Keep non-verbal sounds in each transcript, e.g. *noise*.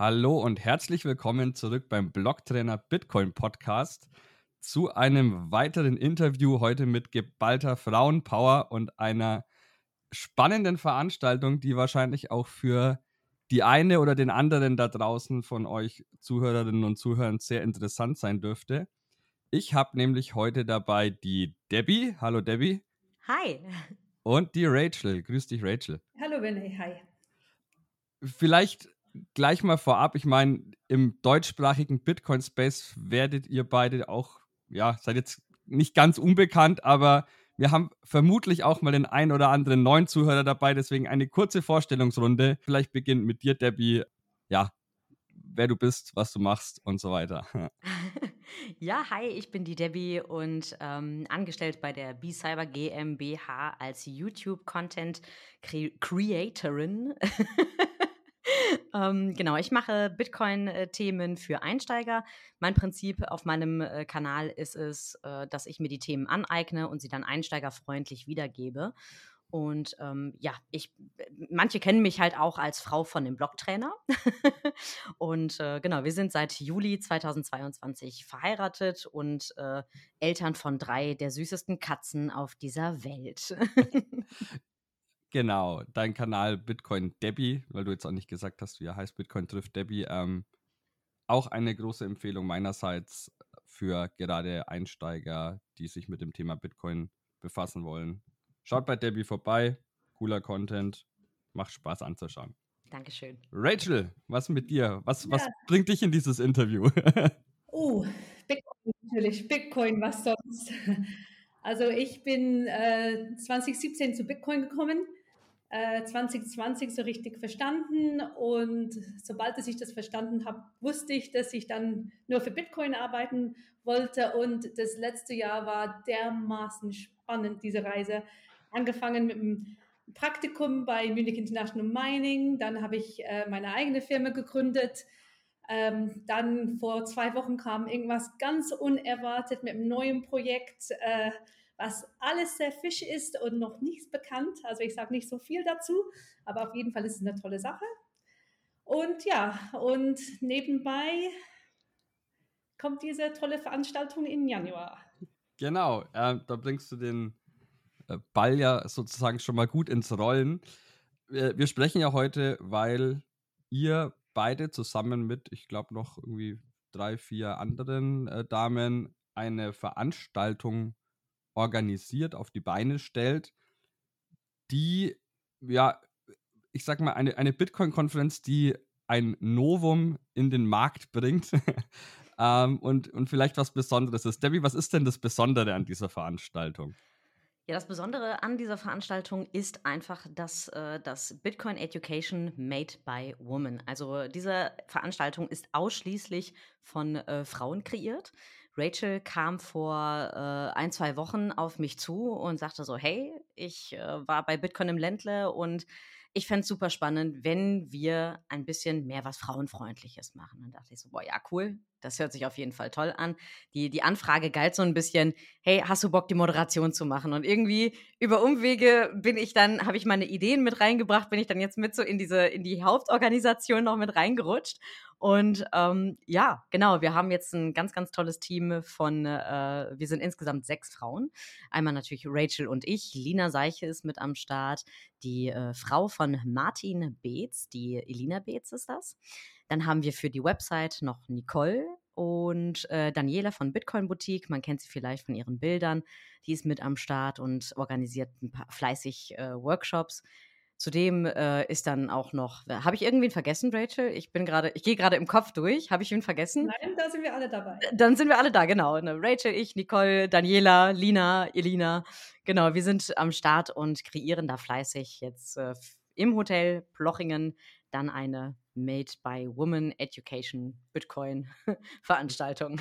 Hallo und herzlich willkommen zurück beim Blocktrainer Bitcoin Podcast zu einem weiteren Interview heute mit geballter Frauenpower und einer spannenden Veranstaltung, die wahrscheinlich auch für die eine oder den anderen da draußen von euch Zuhörerinnen und Zuhörern sehr interessant sein dürfte. Ich habe nämlich heute dabei die Debbie. Hallo Debbie. Hi. Und die Rachel. Grüß dich, Rachel. Hallo René, hi. Vielleicht gleich mal vorab, ich meine, im deutschsprachigen Bitcoin-Space werdet ihr beide auch, ja, seid jetzt nicht ganz unbekannt, aber wir haben vermutlich auch mal den ein oder anderen neuen Zuhörer dabei, deswegen eine kurze Vorstellungsrunde. Vielleicht beginnt mit dir, Debbie. Ja, wer du bist, was du machst und so weiter. *laughs* Ja, hi, ich bin die Debbie und ähm, angestellt bei der B-Cyber GmbH als YouTube-Content Creatorin. *laughs* ähm, genau, ich mache Bitcoin-Themen für Einsteiger. Mein Prinzip auf meinem äh, Kanal ist es, äh, dass ich mir die Themen aneigne und sie dann einsteigerfreundlich wiedergebe. Und ähm, ja, ich, manche kennen mich halt auch als Frau von dem Blogtrainer. *laughs* und äh, genau, wir sind seit Juli 2022 verheiratet und äh, Eltern von drei der süßesten Katzen auf dieser Welt. *laughs* genau, dein Kanal Bitcoin Debbie, weil du jetzt auch nicht gesagt hast, wie er heißt, Bitcoin trifft Debbie. Ähm, auch eine große Empfehlung meinerseits für gerade Einsteiger, die sich mit dem Thema Bitcoin befassen wollen Schaut bei Debbie vorbei. Cooler Content. Macht Spaß anzuschauen. Dankeschön. Rachel, was mit dir? Was, ja. was bringt dich in dieses Interview? *laughs* oh, Bitcoin natürlich. Bitcoin, was sonst? *laughs* Also ich bin äh, 2017 zu Bitcoin gekommen, äh, 2020 so richtig verstanden. Und sobald ich das verstanden habe, wusste ich, dass ich dann nur für Bitcoin arbeiten wollte. Und das letzte Jahr war dermaßen spannend, diese Reise. Angefangen mit einem Praktikum bei Munich International Mining, dann habe ich äh, meine eigene Firma gegründet. Ähm, dann vor zwei Wochen kam irgendwas ganz unerwartet mit einem neuen Projekt, äh, was alles sehr fisch ist und noch nichts bekannt. Also ich sage nicht so viel dazu, aber auf jeden Fall ist es eine tolle Sache. Und ja, und nebenbei kommt diese tolle Veranstaltung im Januar. Genau, äh, da bringst du den äh, Ball ja sozusagen schon mal gut ins Rollen. Wir sprechen ja heute, weil ihr beide zusammen mit, ich glaube, noch irgendwie drei, vier anderen äh, Damen eine Veranstaltung organisiert, auf die Beine stellt, die, ja, ich sag mal, eine, eine Bitcoin-Konferenz, die ein Novum in den Markt bringt *laughs* ähm, und, und vielleicht was Besonderes ist. Debbie, was ist denn das Besondere an dieser Veranstaltung? Ja, das Besondere an dieser Veranstaltung ist einfach, dass äh, das Bitcoin Education Made by Women. Also diese Veranstaltung ist ausschließlich von äh, Frauen kreiert. Rachel kam vor äh, ein, zwei Wochen auf mich zu und sagte so, hey, ich äh, war bei Bitcoin im Ländle und ich fände es super spannend, wenn wir ein bisschen mehr was Frauenfreundliches machen. Dann dachte ich so, boah, ja, cool, das hört sich auf jeden Fall toll an. Die, die Anfrage galt so ein bisschen, hey, hast du Bock, die Moderation zu machen? Und irgendwie über Umwege bin ich dann, habe ich meine Ideen mit reingebracht, bin ich dann jetzt mit so in diese, in die Hauptorganisation noch mit reingerutscht. Und ähm, ja, genau, wir haben jetzt ein ganz, ganz tolles Team von, äh, wir sind insgesamt sechs Frauen. Einmal natürlich Rachel und ich. Lina Seiche ist mit am Start. Die äh, Frau von Martin Beetz, die Elina Beetz ist das. Dann haben wir für die Website noch Nicole und äh, Daniela von Bitcoin Boutique. Man kennt sie vielleicht von ihren Bildern. Die ist mit am Start und organisiert ein paar fleißig äh, Workshops. Zudem äh, ist dann auch noch, habe ich irgendwen vergessen, Rachel? Ich bin gerade, ich gehe gerade im Kopf durch. Habe ich ihn vergessen? Nein, da sind wir alle dabei. Dann sind wir alle da, genau. Ne? Rachel, ich, Nicole, Daniela, Lina, Elina. Genau, wir sind am Start und kreieren da fleißig jetzt äh, im Hotel Plochingen dann eine Made by Woman Education Bitcoin *laughs* Veranstaltung.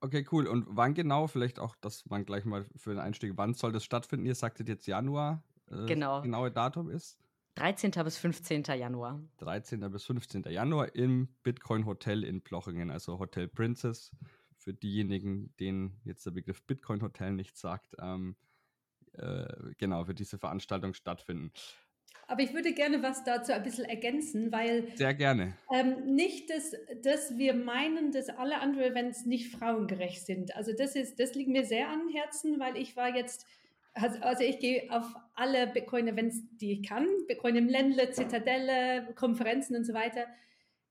Okay, cool. Und wann genau? Vielleicht auch, dass man gleich mal für den Einstieg, wann soll das stattfinden? Ihr sagtet jetzt Januar. Äh, genau. genaue Datum ist? 13. bis 15. Januar. 13. bis 15. Januar im Bitcoin Hotel in Plochingen, also Hotel Princess. Für diejenigen, denen jetzt der Begriff Bitcoin Hotel nicht sagt, ähm, äh, genau, für diese Veranstaltung stattfinden. Aber ich würde gerne was dazu ein bisschen ergänzen, weil. Sehr gerne. Ähm, nicht, dass, dass wir meinen, dass alle anderen Events nicht frauengerecht sind. Also, das, ist, das liegt mir sehr am Herzen, weil ich war jetzt. Also, also ich gehe auf alle Bitcoin-Events, die ich kann. Bitcoin im Ländle, Zitadelle, Konferenzen und so weiter.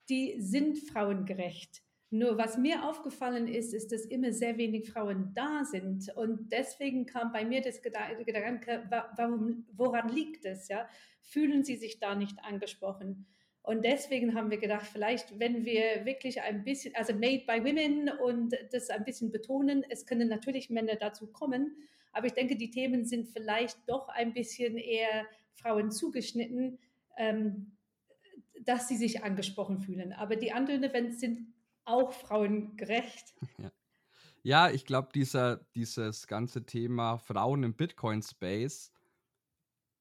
Die sind frauengerecht. Nur was mir aufgefallen ist, ist, dass immer sehr wenig Frauen da sind. Und deswegen kam bei mir das Gedanke, warum, woran liegt es? Ja? Fühlen sie sich da nicht angesprochen? Und deswegen haben wir gedacht, vielleicht, wenn wir wirklich ein bisschen, also Made by Women und das ein bisschen betonen, es können natürlich Männer dazu kommen, aber ich denke, die Themen sind vielleicht doch ein bisschen eher Frauen zugeschnitten, ähm, dass sie sich angesprochen fühlen. Aber die anderen Events sind auch frauengerecht. *laughs* Ja, ja ich glaube, dieser, dieses ganze Thema Frauen im Bitcoin-Space,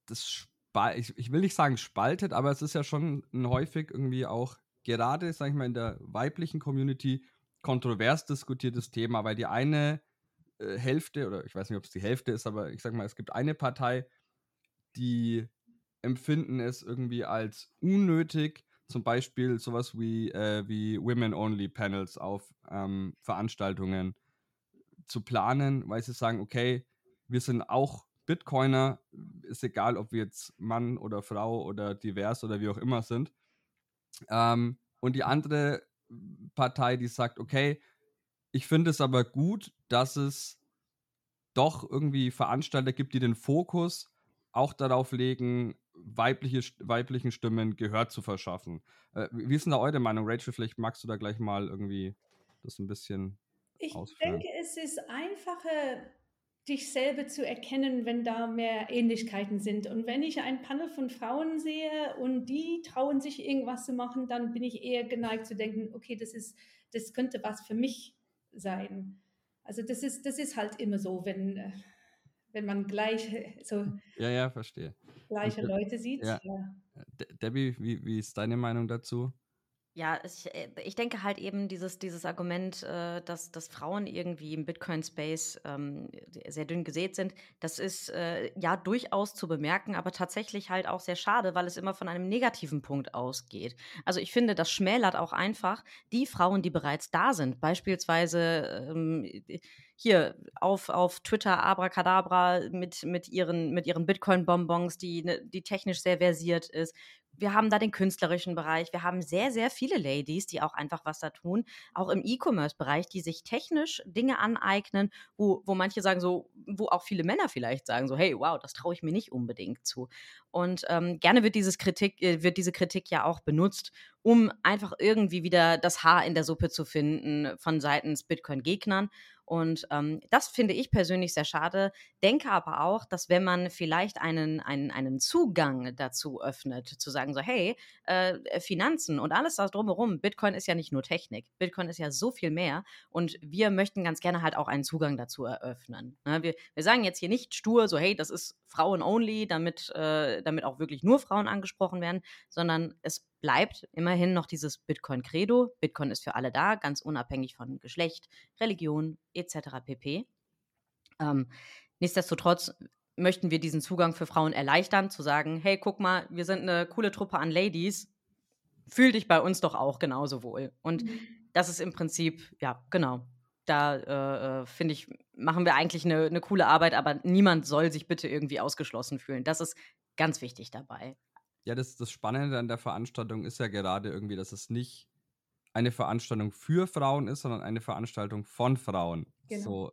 das ich, ich will nicht sagen spaltet, aber es ist ja schon häufig irgendwie auch gerade, sag ich mal, in der weiblichen Community kontrovers diskutiertes Thema, weil die eine äh, Hälfte, oder ich weiß nicht, ob es die Hälfte ist, aber ich sag mal, es gibt eine Partei, die empfinden es irgendwie als unnötig, zum Beispiel sowas wie, äh, wie Women-Only-Panels auf ähm, Veranstaltungen zu planen, weil sie sagen, okay, wir sind auch Bitcoiner, ist egal, ob wir jetzt Mann oder Frau oder divers oder wie auch immer sind. Ähm, und die andere Partei, die sagt, okay, ich finde es aber gut, dass es doch irgendwie Veranstalter gibt, die den Fokus auch darauf legen, weibliche, weiblichen Stimmen Gehör zu verschaffen. Äh, wie ist denn da eure Meinung, Rachel? Vielleicht magst du da gleich mal irgendwie das ein bisschen Ich ausführen. denke, es ist einfacher, dich selber zu erkennen, wenn da mehr Ähnlichkeiten sind. Und wenn ich ein Panel von Frauen sehe und die trauen sich irgendwas zu machen, dann bin ich eher geneigt zu denken, okay, das ist, das könnte was für mich sein. Also das ist, das ist halt immer so, wenn, äh, wenn man gleich so ja, ja, verstehe. Gleiche Leute sieht. Ja. Ja. Debbie, wie, wie ist deine Meinung dazu? Ja, ich, äh, ich denke halt eben dieses, dieses Argument, äh, dass, dass Frauen irgendwie im Bitcoin-Space ähm, sehr dünn gesät sind, das ist äh, ja durchaus zu bemerken, aber tatsächlich halt auch sehr schade, weil es immer von einem negativen Punkt ausgeht. Also ich finde, das schmälert auch einfach die Frauen, die bereits da sind. Beispielsweise ähm, hier auf, auf Twitter Abracadabra mit, mit ihren, mit ihren Bitcoin-Bonbons, die, ne, die technisch sehr versiert ist wir haben da den künstlerischen Bereich. Wir haben sehr, sehr viele Ladies, die auch einfach was da tun. Auch im E-Commerce-Bereich, die sich technisch Dinge aneignen, wo, wo manche sagen so, wo auch viele Männer vielleicht sagen so, hey, wow, das traue ich mir nicht unbedingt zu. Und ähm, gerne wird, dieses Kritik, äh, wird diese Kritik ja auch benutzt, um einfach irgendwie wieder das Haar in der Suppe zu finden von seitens Bitcoin-Gegnern. Und ähm, das finde ich persönlich sehr schade. Denke aber auch, dass wenn man vielleicht einen, einen, einen Zugang dazu öffnet, zu sagen so, hey, äh, Finanzen und alles das drumherum, Bitcoin ist ja nicht nur Technik, Bitcoin ist ja so viel mehr und wir möchten ganz gerne halt auch einen Zugang dazu eröffnen. Ne? Wir, wir sagen jetzt hier nicht stur so, hey, das ist Frauen-only, damit, äh, damit auch wirklich nur Frauen angesprochen werden, sondern es bleibt immerhin noch dieses Bitcoin-Credo. Bitcoin ist für alle da, ganz unabhängig von Geschlecht, Religion etc. pp. Ähm, nichtsdestotrotz möchten wir diesen Zugang für Frauen erleichtern, zu sagen, hey, guck mal, wir sind eine coole Truppe an Ladies, fühl dich bei uns doch auch genauso wohl. Und mhm. das ist im Prinzip, ja, genau, da äh, äh, finde ich, machen wir eigentlich eine, eine coole Arbeit, aber niemand soll sich bitte irgendwie ausgeschlossen fühlen. Das ist ganz wichtig dabei. Ja, das, das Spannende an der Veranstaltung ist ja gerade irgendwie, dass es nicht eine Veranstaltung für Frauen ist, sondern eine Veranstaltung von Frauen. Genau. So,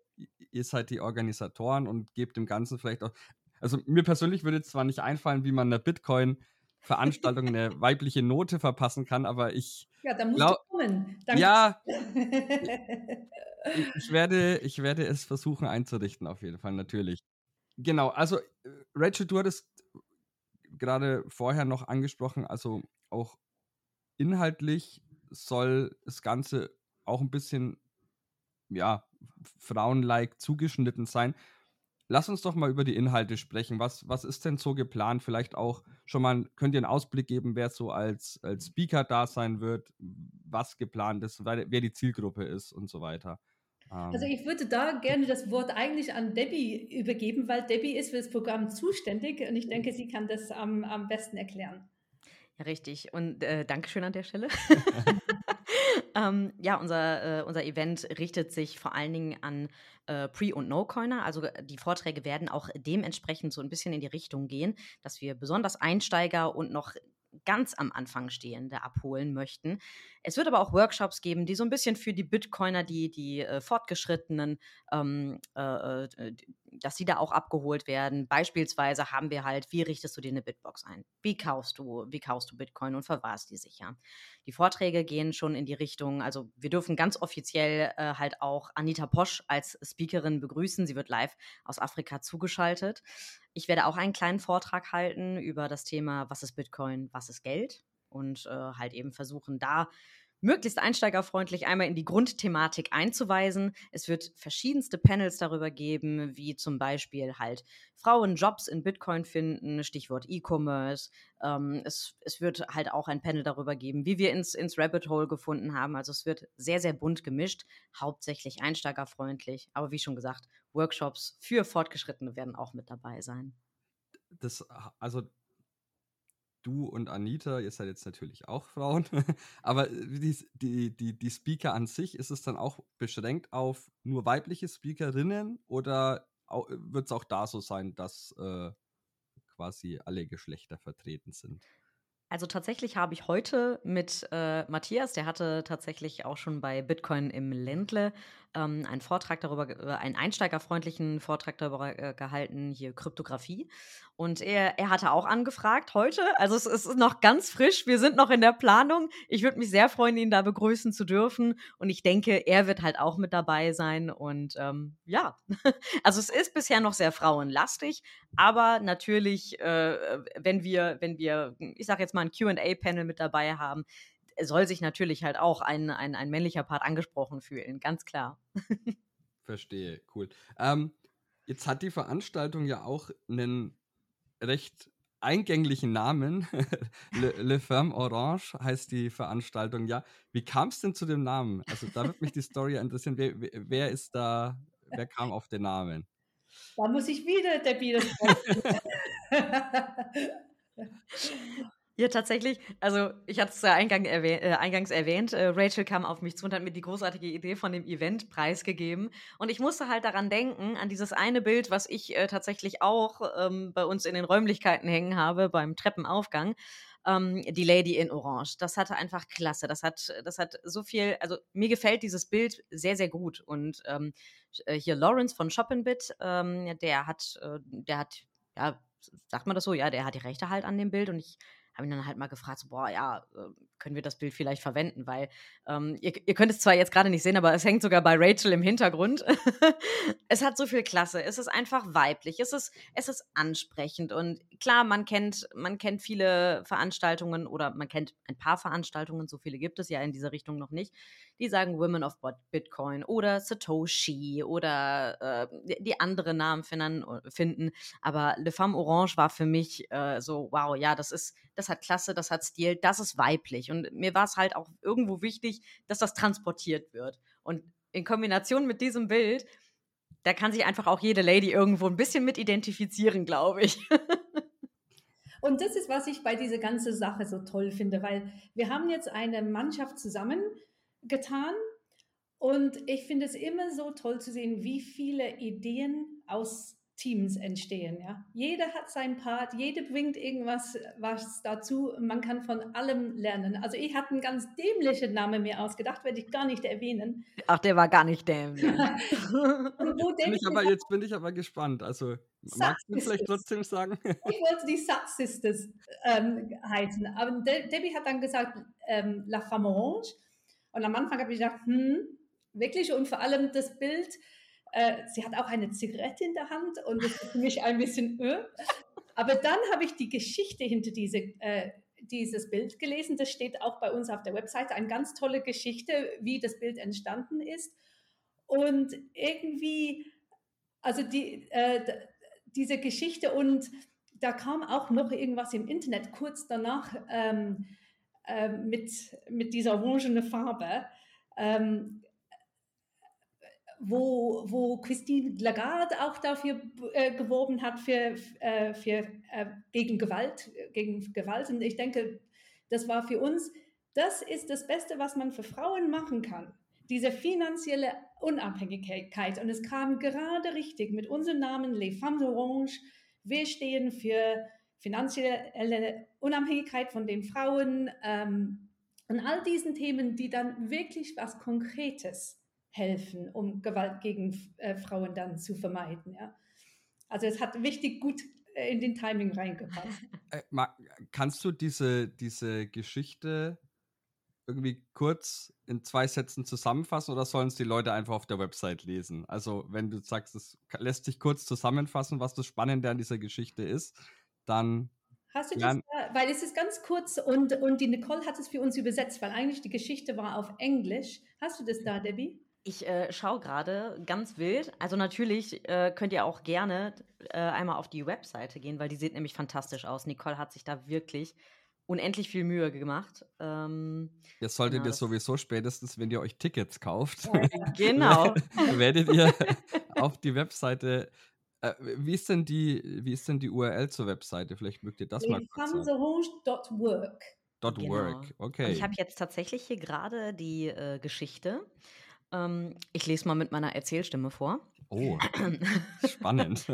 ihr seid die Organisatoren und gebt dem Ganzen vielleicht auch. Also mir persönlich würde zwar nicht einfallen, wie man einer Bitcoin-Veranstaltung eine *laughs* weibliche Note verpassen kann, aber ich. Ja, da musst glaub, du kommen. Danke. Ja. *laughs* ich, werde, ich werde es versuchen einzurichten, auf jeden Fall, natürlich. Genau, also äh, Rachel, du hattest gerade vorher noch angesprochen, also auch inhaltlich soll das Ganze auch ein bisschen, ja, frauenlike zugeschnitten sein. Lass uns doch mal über die Inhalte sprechen. Was, was ist denn so geplant? Vielleicht auch schon mal, könnt ihr einen Ausblick geben, wer so als, als Speaker da sein wird, was geplant ist, wer die Zielgruppe ist und so weiter. Also ich würde da gerne das Wort eigentlich an Debbie übergeben, weil Debbie ist für das Programm zuständig und ich denke, sie kann das am, am besten erklären. Ja, richtig. Und äh, Dankeschön an der Stelle. *laughs* ähm, ja, unser, äh, unser Event richtet sich vor allen Dingen an äh, Pre- und No-Coiner. Also äh, die Vorträge werden auch dementsprechend so ein bisschen in die Richtung gehen, dass wir besonders Einsteiger und noch ganz am Anfang Stehende abholen möchten. Es wird aber auch Workshops geben, die so ein bisschen für die Bitcoiner, die, die äh, Fortgeschrittenen, ähm, äh, äh dass sie da auch abgeholt werden. Beispielsweise haben wir halt, wie richtest du dir eine Bitbox ein? Wie kaufst du, wie kaufst du Bitcoin und verwahrst die sicher? Die Vorträge gehen schon in die Richtung, also wir dürfen ganz offiziell äh, halt auch Anita Posch als Speakerin begrüßen. Sie wird live aus Afrika zugeschaltet. Ich werde auch einen kleinen Vortrag halten über das Thema, was ist Bitcoin, was ist Geld und äh, halt eben versuchen, da möglichst einsteigerfreundlich einmal in die Grundthematik einzuweisen. Es wird verschiedenste Panels darüber geben, wie zum Beispiel halt Frauen Jobs in Bitcoin finden, Stichwort E-Commerce. Ähm, es, es wird halt auch ein Panel darüber geben, wie wir ins, ins Rabbit Hole gefunden haben. Also es wird sehr, sehr bunt gemischt, hauptsächlich einsteigerfreundlich. Aber wie schon gesagt, Workshops für Fortgeschrittene werden auch mit dabei sein. Das, also du und Anita, ihr seid jetzt natürlich auch Frauen, *laughs* aber die, die, die, die Speaker an sich, ist es dann auch beschränkt auf nur weibliche Speakerinnen oder wird es auch da so sein, dass äh, quasi alle Geschlechter vertreten sind? Also tatsächlich habe ich heute mit äh, Matthias, der hatte tatsächlich auch schon bei Bitcoin im Ländle ähm, einen Vortrag darüber, äh, einen einsteigerfreundlichen Vortrag darüber äh, gehalten, hier Kryptographie. Und er, er hatte auch angefragt heute. Also es, es, ist noch ganz frisch. Wir sind noch in der Planung. Ich würde mich sehr freuen, ihn da begrüßen zu dürfen. Und ich denke, er wird halt auch mit dabei sein. Und ähm, ja, *laughs* also es ist bisher noch sehr frauenlastig. Aber natürlich, äh, wenn wir, wenn wir, ich sage jetzt mal ein QA-Panel mit dabei haben, soll sich natürlich halt auch ein, ein, ein männlicher Part angesprochen fühlen, ganz klar. Verstehe, cool. Ähm, jetzt hat die Veranstaltung ja auch einen recht eingänglichen Namen. *laughs* Le, Le Ferme Orange heißt die Veranstaltung ja. Wie kam es denn zu dem Namen? Also da wird mich die Story interessieren. Wer, wer, ist da, wer kam auf den Namen? Da muss ich wieder der Bier *laughs* *laughs* Ja, tatsächlich. Also, ich hatte es ja eingang erwäh äh, eingangs erwähnt. Äh, Rachel kam auf mich zu und hat mir die großartige Idee von dem Event preisgegeben. Und ich musste halt daran denken, an dieses eine Bild, was ich äh, tatsächlich auch ähm, bei uns in den Räumlichkeiten hängen habe, beim Treppenaufgang. Ähm, die Lady in Orange. Das hatte einfach klasse. Das hat, das hat so viel, also mir gefällt dieses Bild sehr, sehr gut. Und ähm, äh, hier Lawrence von Shopinbit, ähm, der hat, äh, der hat, ja, sagt man das so? Ja, der hat die Rechte halt an dem Bild und ich habe ihn dann halt mal gefragt, so, boah, ja, ähm, können wir das Bild vielleicht verwenden, weil ähm, ihr, ihr, könnt es zwar jetzt gerade nicht sehen, aber es hängt sogar bei Rachel im Hintergrund. *laughs* es hat so viel Klasse, es ist einfach weiblich, es ist, es ist ansprechend und klar, man kennt, man kennt viele Veranstaltungen oder man kennt ein paar Veranstaltungen, so viele gibt es ja in dieser Richtung noch nicht, die sagen Women of Bitcoin oder Satoshi oder äh, die andere Namen finden. Aber Le Femme Orange war für mich äh, so, wow, ja, das ist, das hat Klasse, das hat Stil, das ist weiblich. Und mir war es halt auch irgendwo wichtig, dass das transportiert wird. Und in Kombination mit diesem Bild, da kann sich einfach auch jede Lady irgendwo ein bisschen mit identifizieren, glaube ich. *laughs* Und das ist, was ich bei dieser ganzen Sache so toll finde, weil wir haben jetzt eine Mannschaft zusammengetan und ich finde es immer so toll zu sehen, wie viele Ideen aus Teams entstehen. Ja? Jeder hat seinen Part, jeder bringt irgendwas was dazu. Man kann von allem lernen. Also ich habe einen ganz dämlichen Namen mir ausgedacht, werde ich gar nicht erwähnen. Ach, der war gar nicht dämlich. *laughs* bin ich aber, jetzt bin ich aber gespannt. Also magst du vielleicht trotzdem sagen? *laughs* ich wollte die Satz Sisters ähm, heißen. Aber De Debbie hat dann gesagt ähm, La Femme Orange. Und am Anfang habe ich gedacht, hm, wirklich und vor allem das Bild äh, sie hat auch eine Zigarette in der Hand und das ist für mich ein bisschen öh. Aber dann habe ich die Geschichte hinter diese, äh, dieses Bild gelesen. Das steht auch bei uns auf der Webseite. Eine ganz tolle Geschichte, wie das Bild entstanden ist. Und irgendwie, also die, äh, diese Geschichte und da kam auch noch irgendwas im Internet kurz danach ähm, äh, mit, mit dieser orangene Farbe. Ähm, wo, wo Christine Lagarde auch dafür äh, geworben hat für, äh, für, äh, gegen Gewalt, gegen Gewalt. Und ich denke, das war für uns, das ist das Beste, was man für Frauen machen kann. Diese finanzielle Unabhängigkeit. Und es kam gerade richtig mit unserem Namen Les Femmes Orange. Wir stehen für finanzielle Unabhängigkeit von den Frauen ähm, und all diesen Themen, die dann wirklich was Konkretes helfen, um Gewalt gegen äh, Frauen dann zu vermeiden. Ja. Also es hat wichtig gut äh, in den Timing reingepasst. *laughs* Äh, kannst du diese, diese Geschichte irgendwie kurz in zwei Sätzen zusammenfassen oder sollen es die Leute einfach auf der Website lesen? Also wenn du sagst, es lässt sich kurz zusammenfassen, was das Spannende an dieser Geschichte ist, dann Hast du das, da, weil es ist ganz kurz und, und die Nicole hat es für uns übersetzt, weil eigentlich die Geschichte war auf Englisch. Hast du das da, Debbie? Ich äh, schaue gerade ganz wild. Also natürlich äh, könnt ihr auch gerne äh, einmal auf die Webseite gehen, weil die sieht nämlich fantastisch aus. Nicole hat sich da wirklich unendlich viel Mühe gemacht. Ähm, das solltet genau, ihr sowieso spätestens, wenn ihr euch Tickets kauft. *laughs* genau. *laughs* werdet ihr auf die Webseite äh, wie, ist denn die, wie ist denn die URL zur Webseite? Vielleicht mögt ihr das mal kurz sagen. .work. Dot genau. work, okay. Und ich habe jetzt tatsächlich hier gerade die äh, Geschichte. Ähm, ich lese mal mit meiner Erzählstimme vor. Oh, *clears throat* spannend.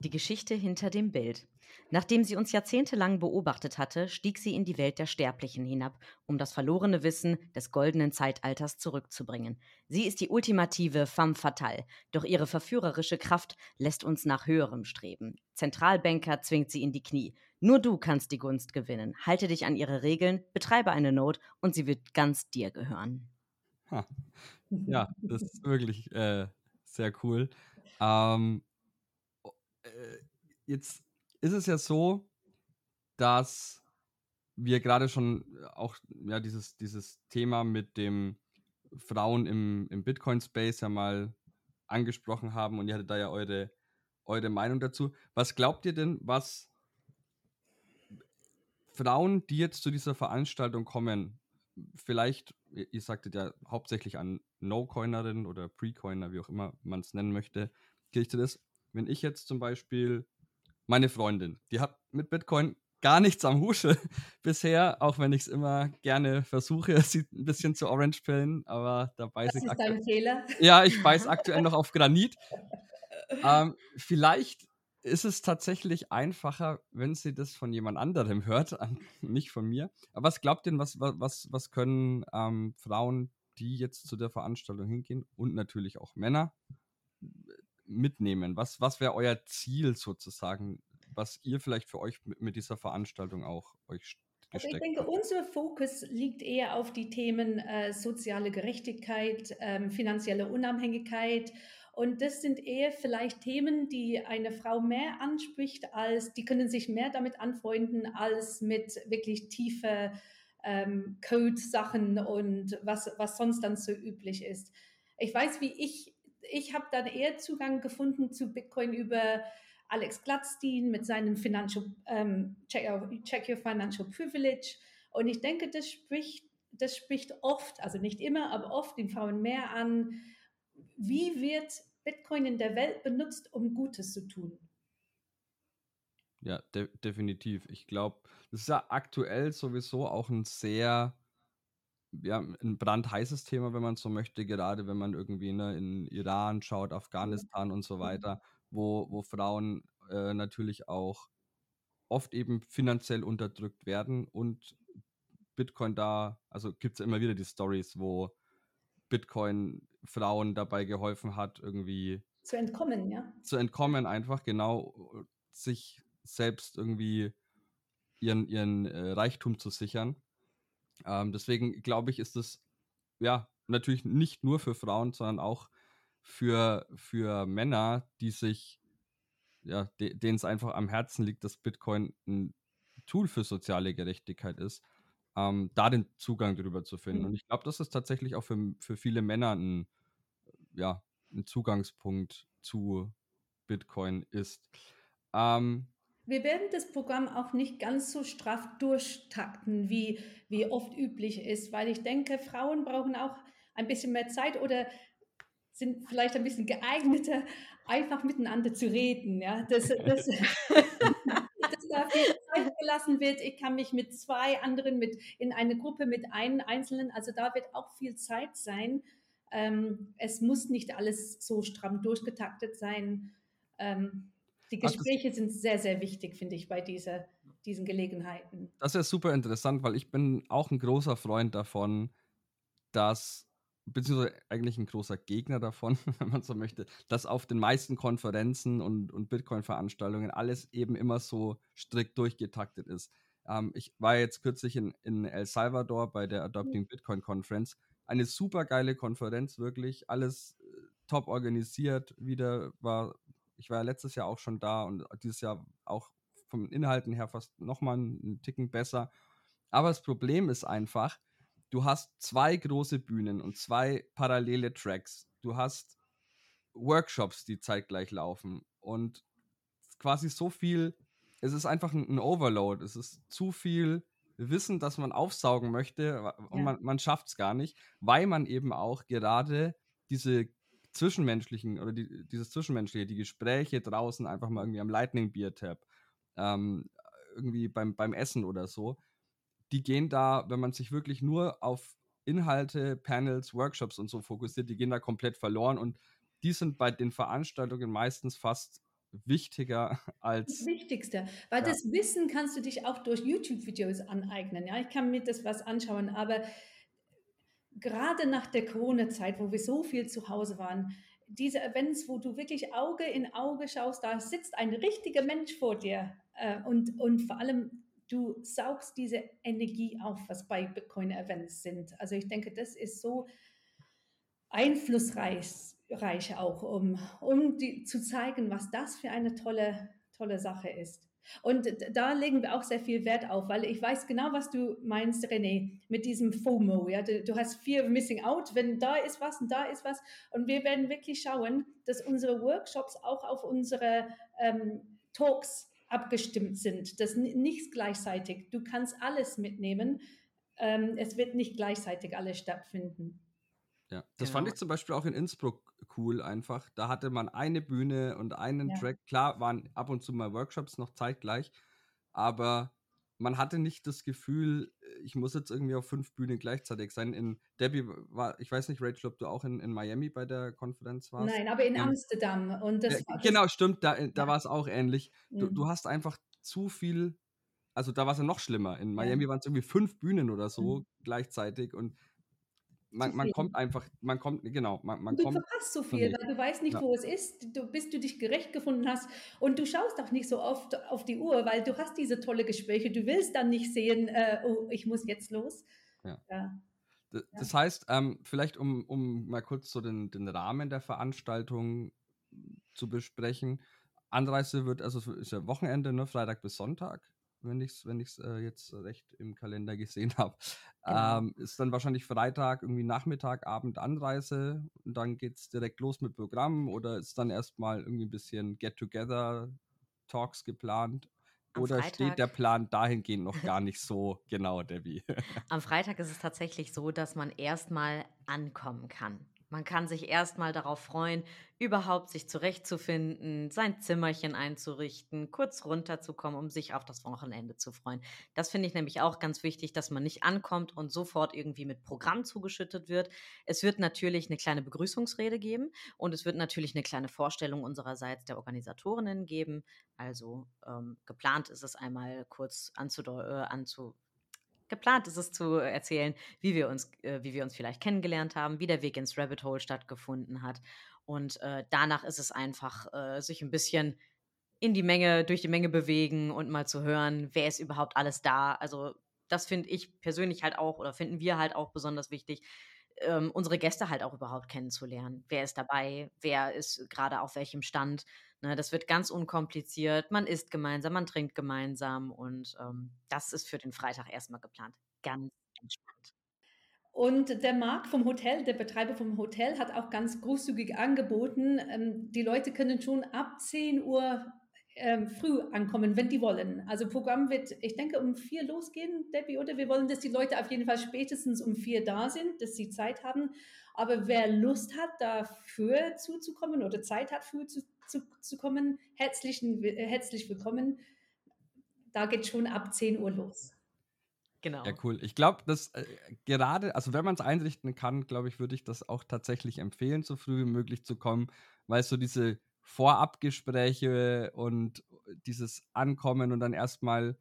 Die Geschichte hinter dem Bild. Nachdem sie uns jahrzehntelang beobachtet hatte, stieg sie in die Welt der Sterblichen hinab, um das verlorene Wissen des goldenen Zeitalters zurückzubringen. Sie ist die ultimative femme fatale, doch ihre verführerische Kraft lässt uns nach höherem streben. Zentralbanker zwingt sie in die Knie. Nur du kannst die Gunst gewinnen. Halte dich an ihre Regeln, betreibe eine Not und sie wird ganz dir gehören. Ha. Ja, *laughs* das ist wirklich äh, sehr cool. Ähm, äh, jetzt ist es ja so, dass wir gerade schon auch ja, dieses, dieses Thema mit dem Frauen im, im Bitcoin-Space ja mal angesprochen haben und ihr hattet da ja eure, eure Meinung dazu. Was glaubt ihr denn, was Frauen, die jetzt zu dieser Veranstaltung kommen, vielleicht, ihr sagtet ja hauptsächlich an No-Coinerinnen oder Pre-Coiner, wie auch immer man es nennen möchte, gerichtet ist. Wenn ich jetzt zum Beispiel meine Freundin, die hat mit Bitcoin gar nichts am Husche *laughs* bisher, auch wenn ich es immer gerne versuche, *laughs* sie ein bisschen zu orange pillen, aber da beiß das ich ist dein Fehler. Ja, ich *laughs* beiß aktuell noch auf Granit. Ähm, vielleicht ist es tatsächlich einfacher, wenn sie das von jemand anderem hört, nicht von mir. Aber was glaubt denn, was, was, was können ähm, Frauen, die jetzt zu der Veranstaltung hingehen und natürlich auch Männer mitnehmen? Was, was wäre euer Ziel sozusagen, was ihr vielleicht für euch mit, mit dieser Veranstaltung auch euch also ich denke, unser Fokus liegt eher auf die Themen äh, soziale Gerechtigkeit, ähm, finanzielle Unabhängigkeit und das sind eher vielleicht Themen, die eine Frau mehr anspricht, als die können sich mehr damit anfreunden, als mit wirklich tiefe ähm, Code-Sachen und was, was sonst dann so üblich ist. Ich weiß, wie ich, ich habe dann eher Zugang gefunden zu Bitcoin über Alex Gladstein mit seinem Financial, ähm, check, check Your Financial Privilege. Und ich denke, das spricht, das spricht oft, also nicht immer, aber oft den Frauen mehr an, wie wird Bitcoin in der Welt benutzt, um Gutes zu tun? Ja, de definitiv. Ich glaube, das ist ja aktuell sowieso auch ein sehr, ja, ein brandheißes Thema, wenn man so möchte, gerade wenn man irgendwie ne, in Iran schaut, Afghanistan mhm. und so mhm. weiter, wo, wo Frauen äh, natürlich auch oft eben finanziell unterdrückt werden und Bitcoin da, also gibt es ja immer wieder die Stories, wo Bitcoin Frauen dabei geholfen hat, irgendwie zu entkommen, ja. Zu entkommen, einfach genau, sich selbst irgendwie ihren, ihren äh, Reichtum zu sichern. Ähm, deswegen glaube ich, ist es ja natürlich nicht nur für Frauen, sondern auch für, für Männer, die sich, ja, de, denen es einfach am Herzen liegt, dass Bitcoin ein Tool für soziale Gerechtigkeit ist, ähm, da den Zugang drüber zu finden. Mhm. Und ich glaube, das ist tatsächlich auch für, für viele Männer ein, ja, ein Zugangspunkt zu Bitcoin ist. Ähm, wir werden das Programm auch nicht ganz so straff durchtakten, wie, wie oft üblich ist, weil ich denke, Frauen brauchen auch ein bisschen mehr Zeit oder sind vielleicht ein bisschen geeigneter, einfach miteinander zu reden. Ja? Das, das, *laughs* dass da viel Zeit gelassen wird. Ich kann mich mit zwei anderen, mit, in eine Gruppe mit einem Einzelnen, also da wird auch viel Zeit sein. Ähm, es muss nicht alles so stramm durchgetaktet sein. Ähm, die Gespräche sind sehr, sehr wichtig, finde ich, bei dieser, diesen Gelegenheiten. Das ist super interessant, weil ich bin auch ein großer Freund davon, dass beziehungsweise eigentlich ein großer Gegner davon, *laughs* wenn man so möchte, dass auf den meisten Konferenzen und, und Bitcoin-Veranstaltungen alles eben immer so strikt durchgetaktet ist. Ähm, ich war jetzt kürzlich in, in El Salvador bei der Adopting Bitcoin Conference. Eine super geile Konferenz, wirklich. Alles äh, top organisiert. Wieder war, ich war ja letztes Jahr auch schon da und dieses Jahr auch vom Inhalten her fast nochmal einen Ticken besser. Aber das Problem ist einfach, du hast zwei große Bühnen und zwei parallele Tracks. Du hast Workshops, die zeitgleich laufen und quasi so viel, es ist einfach ein Overload, es ist zu viel Wissen, das man aufsaugen möchte und ja. man, man schafft es gar nicht, weil man eben auch gerade diese zwischenmenschlichen oder die, dieses zwischenmenschliche, die Gespräche draußen einfach mal irgendwie am Lightning Beer Tab, ähm, irgendwie beim, beim Essen oder so, die gehen da, wenn man sich wirklich nur auf Inhalte, Panels, Workshops und so fokussiert, die gehen da komplett verloren und die sind bei den Veranstaltungen meistens fast wichtiger *laughs* als. Das Wichtigste, weil ja. das Wissen kannst du dich auch durch YouTube-Videos aneignen. Ja, ich kann mir das was anschauen, aber gerade nach der Corona-Zeit, wo wir so viel zu Hause waren, diese Events, wo du wirklich Auge in Auge schaust, da sitzt ein richtiger Mensch vor dir äh, und, und vor allem du saugst diese Energie auf, was bei Bitcoin-Events sind. Also ich denke, das ist so einflussreich auch, um, um die, zu zeigen, was das für eine tolle, tolle Sache ist. Und da legen wir auch sehr viel Wert auf, weil ich weiß genau, was du meinst, René, mit diesem FOMO. Ja? Du, du hast of Missing Out, wenn da ist was und da ist was. Und wir werden wirklich schauen, dass unsere Workshops auch auf unsere ähm, Talks abgestimmt sind. Das nicht gleichzeitig. Du kannst alles mitnehmen. Ähm, es wird nicht gleichzeitig alles stattfinden. Ja, das genau. fand ich zum Beispiel auch in Innsbruck cool einfach. Da hatte man eine Bühne und einen ja. Track. Klar waren ab und zu mal Workshops noch zeitgleich, aber man hatte nicht das Gefühl, ich muss jetzt irgendwie auf fünf Bühnen gleichzeitig sein. In Debbie war, ich weiß nicht, Rachel, ob du auch in, in Miami bei der Konferenz warst. Nein, aber in ja. Amsterdam. Und das, ja, genau, stimmt, da, da ja. war es auch ähnlich. Du, mhm. du hast einfach zu viel, also da war es ja noch schlimmer. In Miami waren es irgendwie fünf Bühnen oder so mhm. gleichzeitig und man, man kommt einfach, man kommt, genau, man, man du kommt. Du verpasst so viel, weil du weißt nicht, ja. wo es ist, du, bis du dich gerecht gefunden hast und du schaust auch nicht so oft auf die Uhr, weil du hast diese tolle Gespräche, du willst dann nicht sehen, äh, oh, ich muss jetzt los. Ja. ja. Das heißt, ähm, vielleicht um, um mal kurz so den, den Rahmen der Veranstaltung zu besprechen. Anreise wird, also ist ja Wochenende, ne, Freitag bis Sonntag wenn ich es wenn ich's, äh, jetzt recht im Kalender *laughs* gesehen habe. Genau. Ähm, ist dann wahrscheinlich Freitag, irgendwie Nachmittag, Abend Anreise und dann geht es direkt los mit Programm oder ist dann erstmal irgendwie ein bisschen Get-Together-Talks geplant? Am Oder Freitag, steht der Plan dahingehend noch gar nicht so genau, Debbie? *laughs* Am Freitag ist es tatsächlich so, dass man erstmal ankommen kann. Man kann sich erstmal darauf freuen, überhaupt sich zurechtzufinden, sein Zimmerchen einzurichten, kurz runterzukommen, um sich auf das Wochenende zu freuen. Das finde ich nämlich auch ganz wichtig, dass man nicht ankommt und sofort irgendwie mit Programm zugeschüttet wird. Es wird natürlich eine kleine Begrüßungsrede geben und es wird natürlich eine kleine Vorstellung unsererseits der Organisatorinnen geben. Also ähm, geplant ist es einmal kurz anzudeuten, äh, anzu Geplant ist es zu erzählen, wie wir uns, äh, wie wir uns vielleicht kennengelernt haben, wie der Weg ins Rabbit Hole stattgefunden hat. Und äh, danach ist es einfach, äh, sich ein bisschen in die Menge, durch die Menge bewegen und mal zu hören, wer ist überhaupt alles da. Also das finde ich persönlich halt auch oder finden wir halt auch besonders wichtig, ähm, unsere Gäste halt auch überhaupt kennenzulernen. Wer ist dabei? Wer ist gerade auf welchem Stand? Ne, das wird ganz unkompliziert. Man isst gemeinsam, man trinkt gemeinsam und ähm, das ist für den Freitag erstmal geplant. Ganz entspannt. Und der Marc vom Hotel, der Betreiber vom Hotel, hat auch ganz großzügig angeboten, ähm, die Leute können schon ab 10 Uhr ähm, früh ankommen, wenn die wollen. Also Programm wird, ich denke, um vier losgehen, Debbie, oder? Wir wollen, dass die Leute auf jeden Fall spätestens um vier da sind, dass sie Zeit haben. Aber wer Lust hat, dafür zuzukommen oder Zeit hat, für zu, zu, zu kommen, herzlich, herzlich willkommen. Da geht schon ab 10 Uhr los. Genau. Ja, cool. Ich glaube, dass äh, gerade, also wenn man es einrichten kann, glaube ich, würde ich das auch tatsächlich empfehlen, so früh wie möglich zu kommen, weil so diese Vorabgespräche und dieses Ankommen und dann erstmal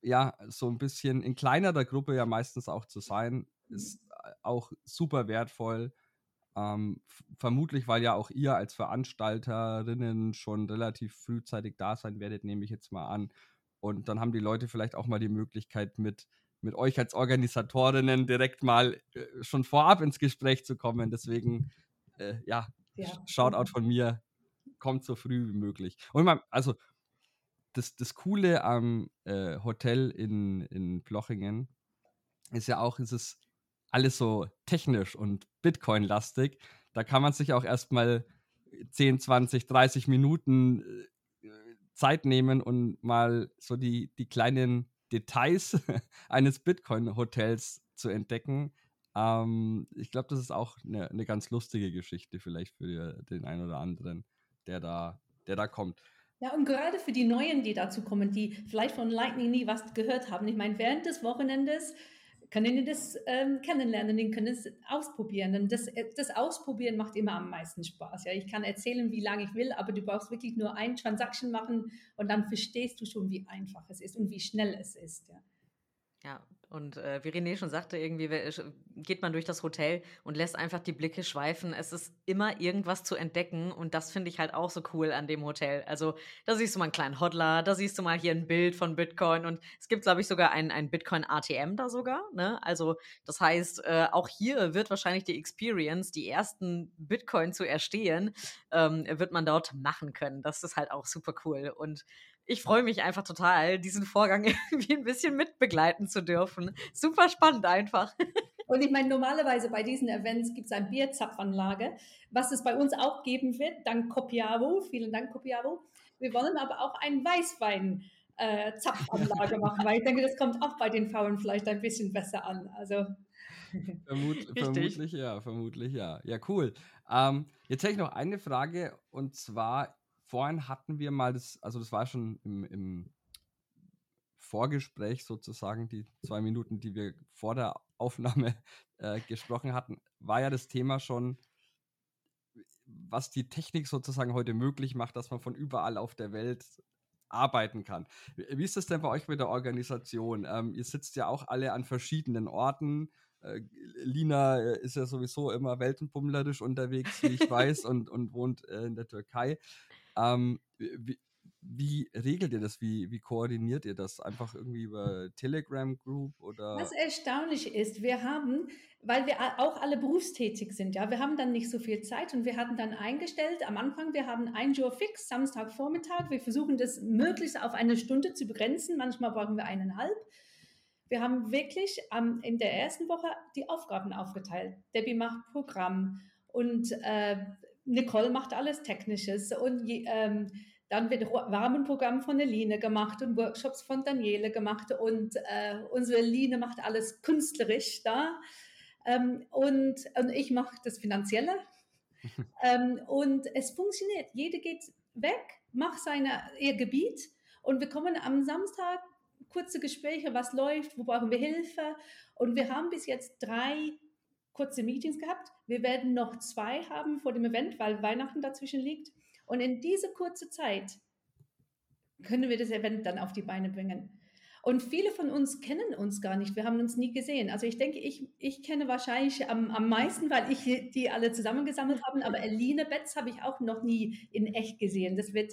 ja so ein bisschen in kleinerer Gruppe ja meistens auch zu sein, ist auch super wertvoll. Ähm, vermutlich, weil ja auch ihr als Veranstalterinnen schon relativ frühzeitig da sein werdet, nehme ich jetzt mal an. Und dann haben die Leute vielleicht auch mal die Möglichkeit, mit, mit euch als Organisatorinnen direkt mal äh, schon vorab ins Gespräch zu kommen. Deswegen, äh, ja, ja, Shoutout von mir, kommt so früh wie möglich. Und man, also das, das Coole am äh, Hotel in, in Plochingen ist ja auch, ist es alles so technisch und Bitcoin-lastig. Da kann man sich auch erstmal 10, 20, 30 Minuten äh, Zeit nehmen und mal so die, die kleinen Details *laughs* eines Bitcoin-Hotels zu entdecken. Ähm, ich glaube, das ist auch eine, eine ganz lustige Geschichte vielleicht für den einen oder anderen, der da, der da kommt. Ja, und gerade für die Neuen, die dazu kommen, die vielleicht von Lightning nie was gehört haben. Ich meine, während des Wochenendes können die das ähm, kennenlernen, die können es ausprobieren. Und das, äh, das Ausprobieren macht immer am meisten Spaß. Ja, ich kann erzählen, wie lange ich will, aber du brauchst wirklich nur ein Transaction machen und dann verstehst du schon, wie einfach es ist und wie schnell es ist. Ja. Ja, und äh, wie René schon sagte, irgendwie geht man durch das Hotel und lässt einfach die Blicke schweifen. Es ist immer irgendwas zu entdecken und das finde ich halt auch so cool an dem Hotel. Also da siehst du mal einen kleinen Hodler, da siehst du mal hier ein Bild von Bitcoin und es gibt, glaube ich, sogar ein, ein Bitcoin-ATM da sogar. Ne? Also das heißt, äh, auch hier wird wahrscheinlich die Experience, die ersten Bitcoin zu erstehen, ähm, wird man dort machen können. Das ist halt auch super cool und ich freue mich einfach total, diesen Vorgang *laughs* irgendwie ein bisschen mitbegleiten zu dürfen. Super spannend einfach. *laughs* Und ich meine, normalerweise bei diesen Events gibt es eine Bierzapfanlage, was es bei uns auch geben wird, dank Copiavo. Vielen Dank, Copiavo. Wir wollen aber auch einen Weißwein. Äh, Zapfanlage machen, weil ich denke, das kommt auch bei den Frauen vielleicht ein bisschen besser an. Also *laughs* Vermut, vermutlich ja, vermutlich ja. Ja, cool. Ähm, jetzt hätte ich noch eine Frage und zwar vorhin hatten wir mal das, also das war schon im, im Vorgespräch sozusagen, die zwei Minuten, die wir vor der Aufnahme äh, gesprochen hatten, war ja das Thema schon, was die Technik sozusagen heute möglich macht, dass man von überall auf der Welt arbeiten kann. Wie ist das denn bei euch mit der Organisation? Ähm, ihr sitzt ja auch alle an verschiedenen Orten. Äh, Lina äh, ist ja sowieso immer weltenbummlerisch unterwegs, wie ich *laughs* weiß, und, und wohnt äh, in der Türkei. Ähm, wie, wie, regelt ihr das? Wie, wie koordiniert ihr das? Einfach irgendwie über Telegram Group oder? Was erstaunlich ist, wir haben, weil wir auch alle berufstätig sind, ja, wir haben dann nicht so viel Zeit und wir hatten dann eingestellt am Anfang, wir haben ein Jour fix, Samstagvormittag. Wir versuchen das möglichst auf eine Stunde zu begrenzen. Manchmal brauchen wir eineinhalb. Wir haben wirklich ähm, in der ersten Woche die Aufgaben aufgeteilt. Debbie macht Programm und äh, Nicole macht alles Technisches und ähm, dann wird Rahmenprogramm von der Line gemacht und Workshops von Daniele gemacht und äh, unsere Line macht alles künstlerisch da. Ähm, und, und ich mache das Finanzielle. *laughs* Ähm, und es funktioniert. Jede geht weg, macht seine, ihr Gebiet. Und wir kommen am Samstag kurze Gespräche, was läuft, wo brauchen wir Hilfe. Und wir haben bis jetzt drei kurze Meetings gehabt. Wir werden noch zwei haben vor dem Event, weil Weihnachten dazwischen liegt. Und in diese kurze Zeit können wir das Event dann auf die Beine bringen. Und viele von uns kennen uns gar nicht. Wir haben uns nie gesehen. Also ich denke, ich, ich kenne wahrscheinlich am, am meisten, weil ich die alle zusammengesammelt habe. Aber Eline Betz habe ich auch noch nie in echt gesehen. Das wird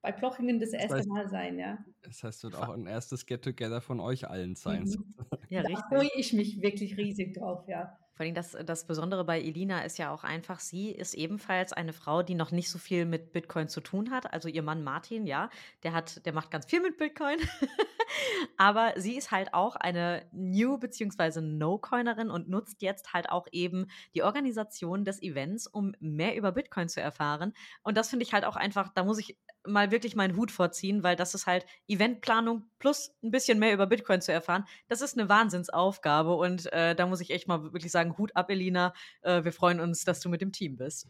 bei Plochingen das erste das heißt, Mal sein, ja. Das heißt, wird auch ein erstes Get-Together von euch allen sein. Mhm. Ja, da freue ich mich wirklich riesig drauf, ja. Vor allem das, das Besondere bei Elina ist ja auch einfach, sie ist ebenfalls eine Frau, die noch nicht so viel mit Bitcoin zu tun hat. Also ihr Mann Martin, ja, der hat, der macht ganz viel mit Bitcoin. *laughs* Aber sie ist halt auch eine New- bzw. No-Coinerin und nutzt jetzt halt auch eben die Organisation des Events, um mehr über Bitcoin zu erfahren. Und das finde ich halt auch einfach, da muss ich mal wirklich meinen Hut vorziehen, weil das ist halt Eventplanung plus ein bisschen mehr über Bitcoin zu erfahren. Das ist eine Wahnsinnsaufgabe und äh, da muss ich echt mal wirklich sagen, sagen, Hut ab, Elina. Äh, wir freuen uns, dass du mit dem Team bist.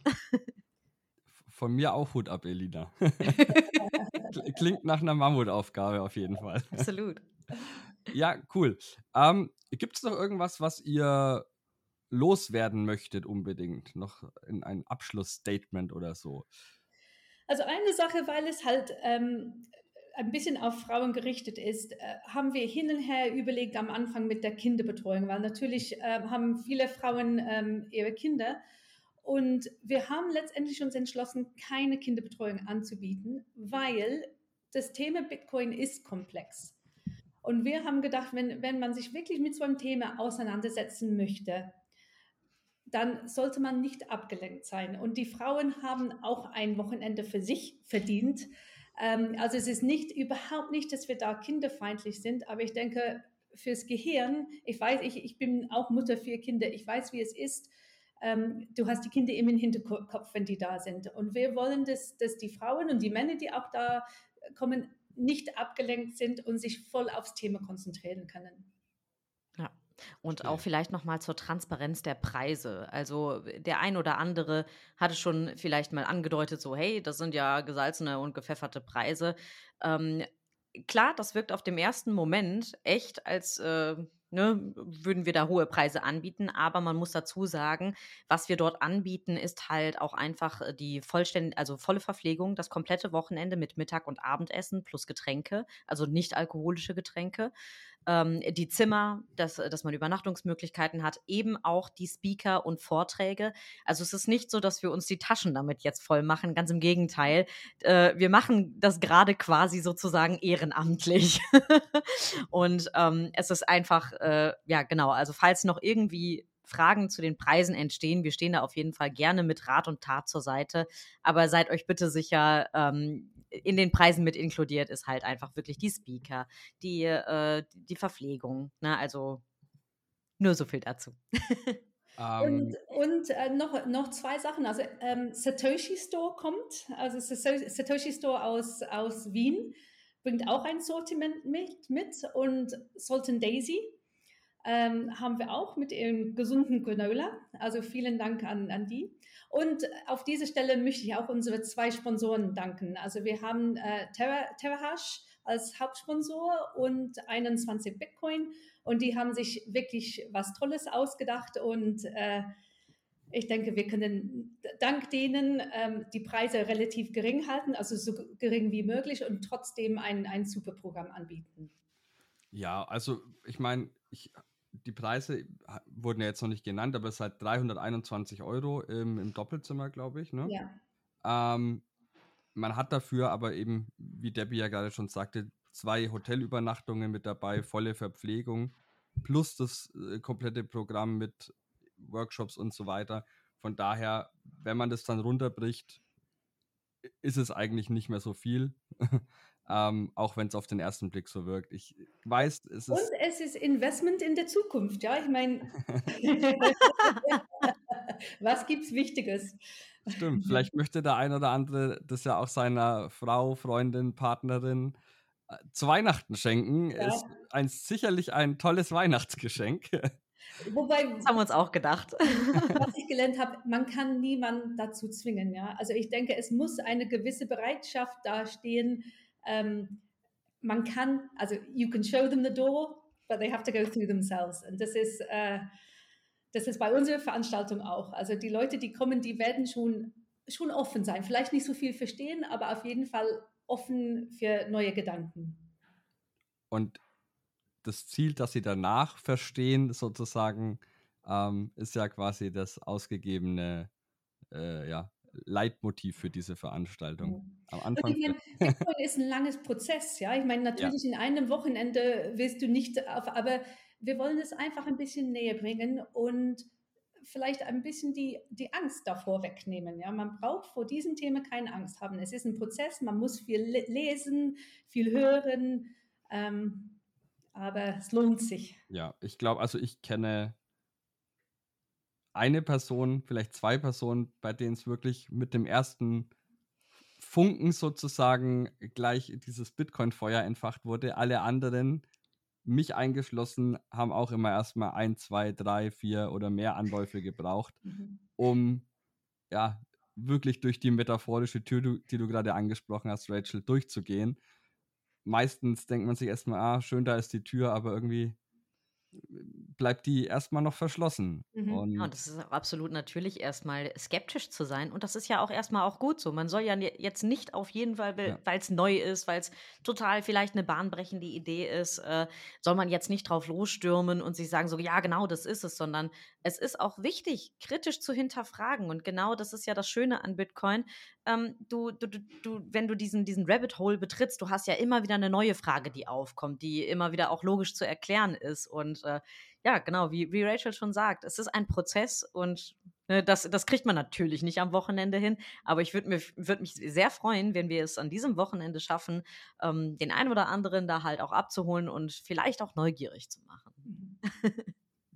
Von mir auch Hut ab, Elina. *laughs* Klingt nach einer Mammutaufgabe auf jeden Fall. Absolut. Ja, cool. Ähm, Gibt es noch irgendwas, was ihr loswerden möchtet unbedingt? Noch in ein Abschlussstatement oder so? Also eine Sache, weil es halt ähm, ein bisschen auf Frauen gerichtet ist, äh, haben wir hin und her überlegt am Anfang mit der Kinderbetreuung, weil natürlich äh, haben viele Frauen ähm, ihre Kinder und wir haben letztendlich uns entschlossen, keine Kinderbetreuung anzubieten, weil das Thema Bitcoin ist komplex. Und wir haben gedacht, wenn, wenn man sich wirklich mit so einem Thema auseinandersetzen möchte, dann sollte man nicht abgelenkt sein. Und die Frauen haben auch ein Wochenende für sich verdient. Ähm, also es ist nicht überhaupt nicht, dass wir da kinderfeindlich sind, aber ich denke, fürs Gehirn, ich weiß, ich, ich bin auch Mutter für Kinder, ich weiß, wie es ist. Ähm, du hast die Kinder immer im Hinterkopf, wenn die da sind. Und wir wollen, dass, dass die Frauen und die Männer, die auch da kommen, nicht abgelenkt sind und sich voll aufs Thema konzentrieren können. Und auch vielleicht noch mal zur Transparenz der Preise. Also der ein oder andere hatte schon vielleicht mal angedeutet, so hey, das sind ja gesalzene und gepfefferte Preise. Ähm, klar, das wirkt auf dem ersten Moment echt, als äh, ne, würden wir da hohe Preise anbieten. Aber man muss dazu sagen, was wir dort anbieten, ist halt auch einfach äh, die vollständige, also volle Verpflegung, das komplette Wochenende mit Mittag- und Abendessen plus Getränke, also nicht alkoholische Getränke ähm, die Zimmer, dass, dass man Übernachtungsmöglichkeiten hat, eben auch die Speaker und Vorträge. Also es ist nicht so, dass wir uns die Taschen damit jetzt voll machen, ganz im Gegenteil. Äh, wir machen das gerade quasi sozusagen ehrenamtlich. *laughs* und ähm, es ist einfach, äh, ja genau, also falls noch irgendwie Fragen zu den Preisen entstehen. Wir stehen da auf jeden Fall gerne mit Rat und Tat zur Seite. Aber seid euch bitte sicher, ähm, in den Preisen mit inkludiert ist halt einfach wirklich die Speaker, die, äh, die Verpflegung. Ne? Also nur so viel dazu. Um. Und, und äh, noch, noch zwei Sachen. Also ähm, Satoshi Store kommt, also Satoshi Store aus, aus Wien bringt auch ein Sortiment mit, mit und Sultan Daisy ähm, haben wir auch mit ihrem gesunden Granola. Also vielen Dank an, an die. Und auf dieser Stelle möchte ich auch unsere zwei Sponsoren danken. Also wir haben äh, Terra, TerraHash als Hauptsponsor und 21 Bitcoin. Und die haben sich wirklich was Tolles ausgedacht. Und äh, ich denke, wir können dank denen ähm, die Preise relativ gering halten, also so gering wie möglich und trotzdem ein, ein super Programm anbieten. Ja, also ich meine, ich die Preise wurden ja jetzt noch nicht genannt, aber es ist halt 321 Euro im, im Doppelzimmer, glaube ich. Ne? Ja. Ähm, man hat dafür aber eben, wie Debbie ja gerade schon sagte, zwei Hotelübernachtungen mit dabei, volle Verpflegung, plus das äh, komplette Programm mit Workshops und so weiter. Von daher, wenn man das dann runterbricht, ist es eigentlich nicht mehr so viel. *laughs* Ähm, auch wenn es auf den ersten Blick so wirkt. Ich weiß, es ist. Und es ist Investment in der Zukunft, ja. Ich meine, *laughs* was gibt's Wichtiges? Stimmt, *laughs* vielleicht möchte der ein oder andere das ja auch seiner Frau, Freundin, Partnerin äh, zu Weihnachten schenken. Ja. Ist ein, sicherlich ein tolles Weihnachtsgeschenk. Wobei, *laughs* das haben wir uns auch gedacht. Was ich gelernt habe, man kann niemanden dazu zwingen. Ja? Also ich denke, es muss eine gewisse Bereitschaft dastehen, ähm, man kann, also you can show them the door, but they have to go through themselves. Und das ist, äh, das ist bei unserer Veranstaltung auch. Also die Leute, die kommen, die werden schon, schon offen sein. Vielleicht nicht so viel verstehen, aber auf jeden Fall offen für neue Gedanken. Und das Ziel, das sie danach verstehen, sozusagen, ähm, ist ja quasi das ausgegebene äh, ja, Leitmotiv für diese Veranstaltung. Mhm. Am Anfang. Meine, *laughs* ist ein langes Prozess, ja. Ich meine, natürlich ja. in einem Wochenende wirst du nicht auf, aber wir wollen es einfach ein bisschen näher bringen und vielleicht ein bisschen die, die Angst davor wegnehmen. Ja? Man braucht vor diesem Thema keine Angst haben. Es ist ein Prozess, man muss viel lesen, viel hören, ähm, aber es lohnt sich. Ja, ich glaube, also ich kenne eine Person, vielleicht zwei Personen, bei denen es wirklich mit dem ersten Funken sozusagen gleich dieses Bitcoin-Feuer entfacht wurde. Alle anderen mich eingeschlossen, haben auch immer erstmal ein, zwei, drei, vier oder mehr Anläufe gebraucht, mhm. um ja wirklich durch die metaphorische Tür, die du gerade angesprochen hast, Rachel, durchzugehen. Meistens denkt man sich erstmal, ah, schön, da ist die Tür, aber irgendwie bleibt die erstmal noch verschlossen. Mhm. Und ja, und das ist absolut natürlich, erstmal skeptisch zu sein. Und das ist ja auch erstmal auch gut so. Man soll ja jetzt nicht auf jeden Fall, weil es neu ist, weil es total vielleicht eine bahnbrechende Idee ist, äh, soll man jetzt nicht drauf losstürmen und sich sagen, so, ja, genau, das ist es, sondern es ist auch wichtig, kritisch zu hinterfragen. Und genau das ist ja das Schöne an Bitcoin. Ähm, du, du, du, wenn du diesen, diesen Rabbit Hole betrittst, du hast ja immer wieder eine neue Frage, die aufkommt, die immer wieder auch logisch zu erklären ist. Und äh, ja, genau, wie, wie Rachel schon sagt, es ist ein Prozess und ne, das, das kriegt man natürlich nicht am Wochenende hin. Aber ich würde würd mich sehr freuen, wenn wir es an diesem Wochenende schaffen, ähm, den einen oder anderen da halt auch abzuholen und vielleicht auch neugierig zu machen.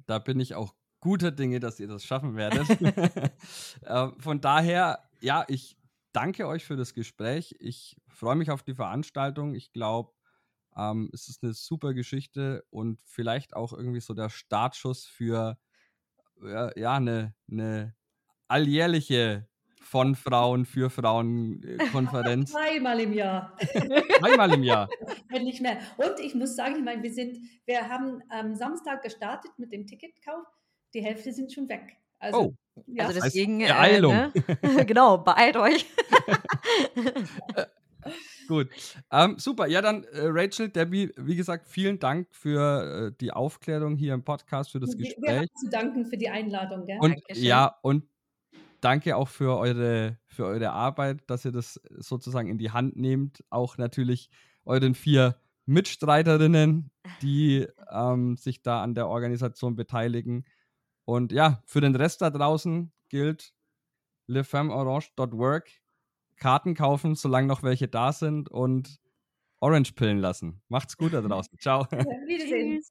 Da bin ich auch guter Dinge, dass ihr das schaffen werdet. *laughs* *laughs* äh, von daher, ja, ich danke euch für das Gespräch. Ich freue mich auf die Veranstaltung. Ich glaube, ähm, es ist eine super Geschichte und vielleicht auch irgendwie so der Startschuss für äh, ja, eine, eine alljährliche von Frauen für Frauen äh, *laughs* Konferenz. Zweimal im Jahr. *laughs* Zweimal im Jahr. *laughs* Nicht mehr. Und ich muss sagen, ich meine, wir sind, wir haben am Samstag gestartet mit dem Ticketkauf die Hälfte sind schon weg. Also, oh. Ja. also deswegen, äh, ne? *laughs* genau, beeilt euch. *laughs* Gut, ähm, super. Ja, dann äh, Rachel, Debbie, wie gesagt, vielen Dank für äh, die Aufklärung hier im Podcast, für das Gespräch. Wir haben zu danken für die Einladung. Gell? Und Dankeschön. ja, und danke auch für eure, für eure Arbeit, dass ihr das sozusagen in die Hand nehmt. Auch natürlich euren vier Mitstreiterinnen, die ähm, sich da an der Organisation beteiligen. Und ja, für den Rest da draußen gilt lefemmeorange.work. Karten kaufen, solange noch welche da sind und Orange pillen lassen. Macht's gut da draußen. Ciao. *laughs* Wiedersehen.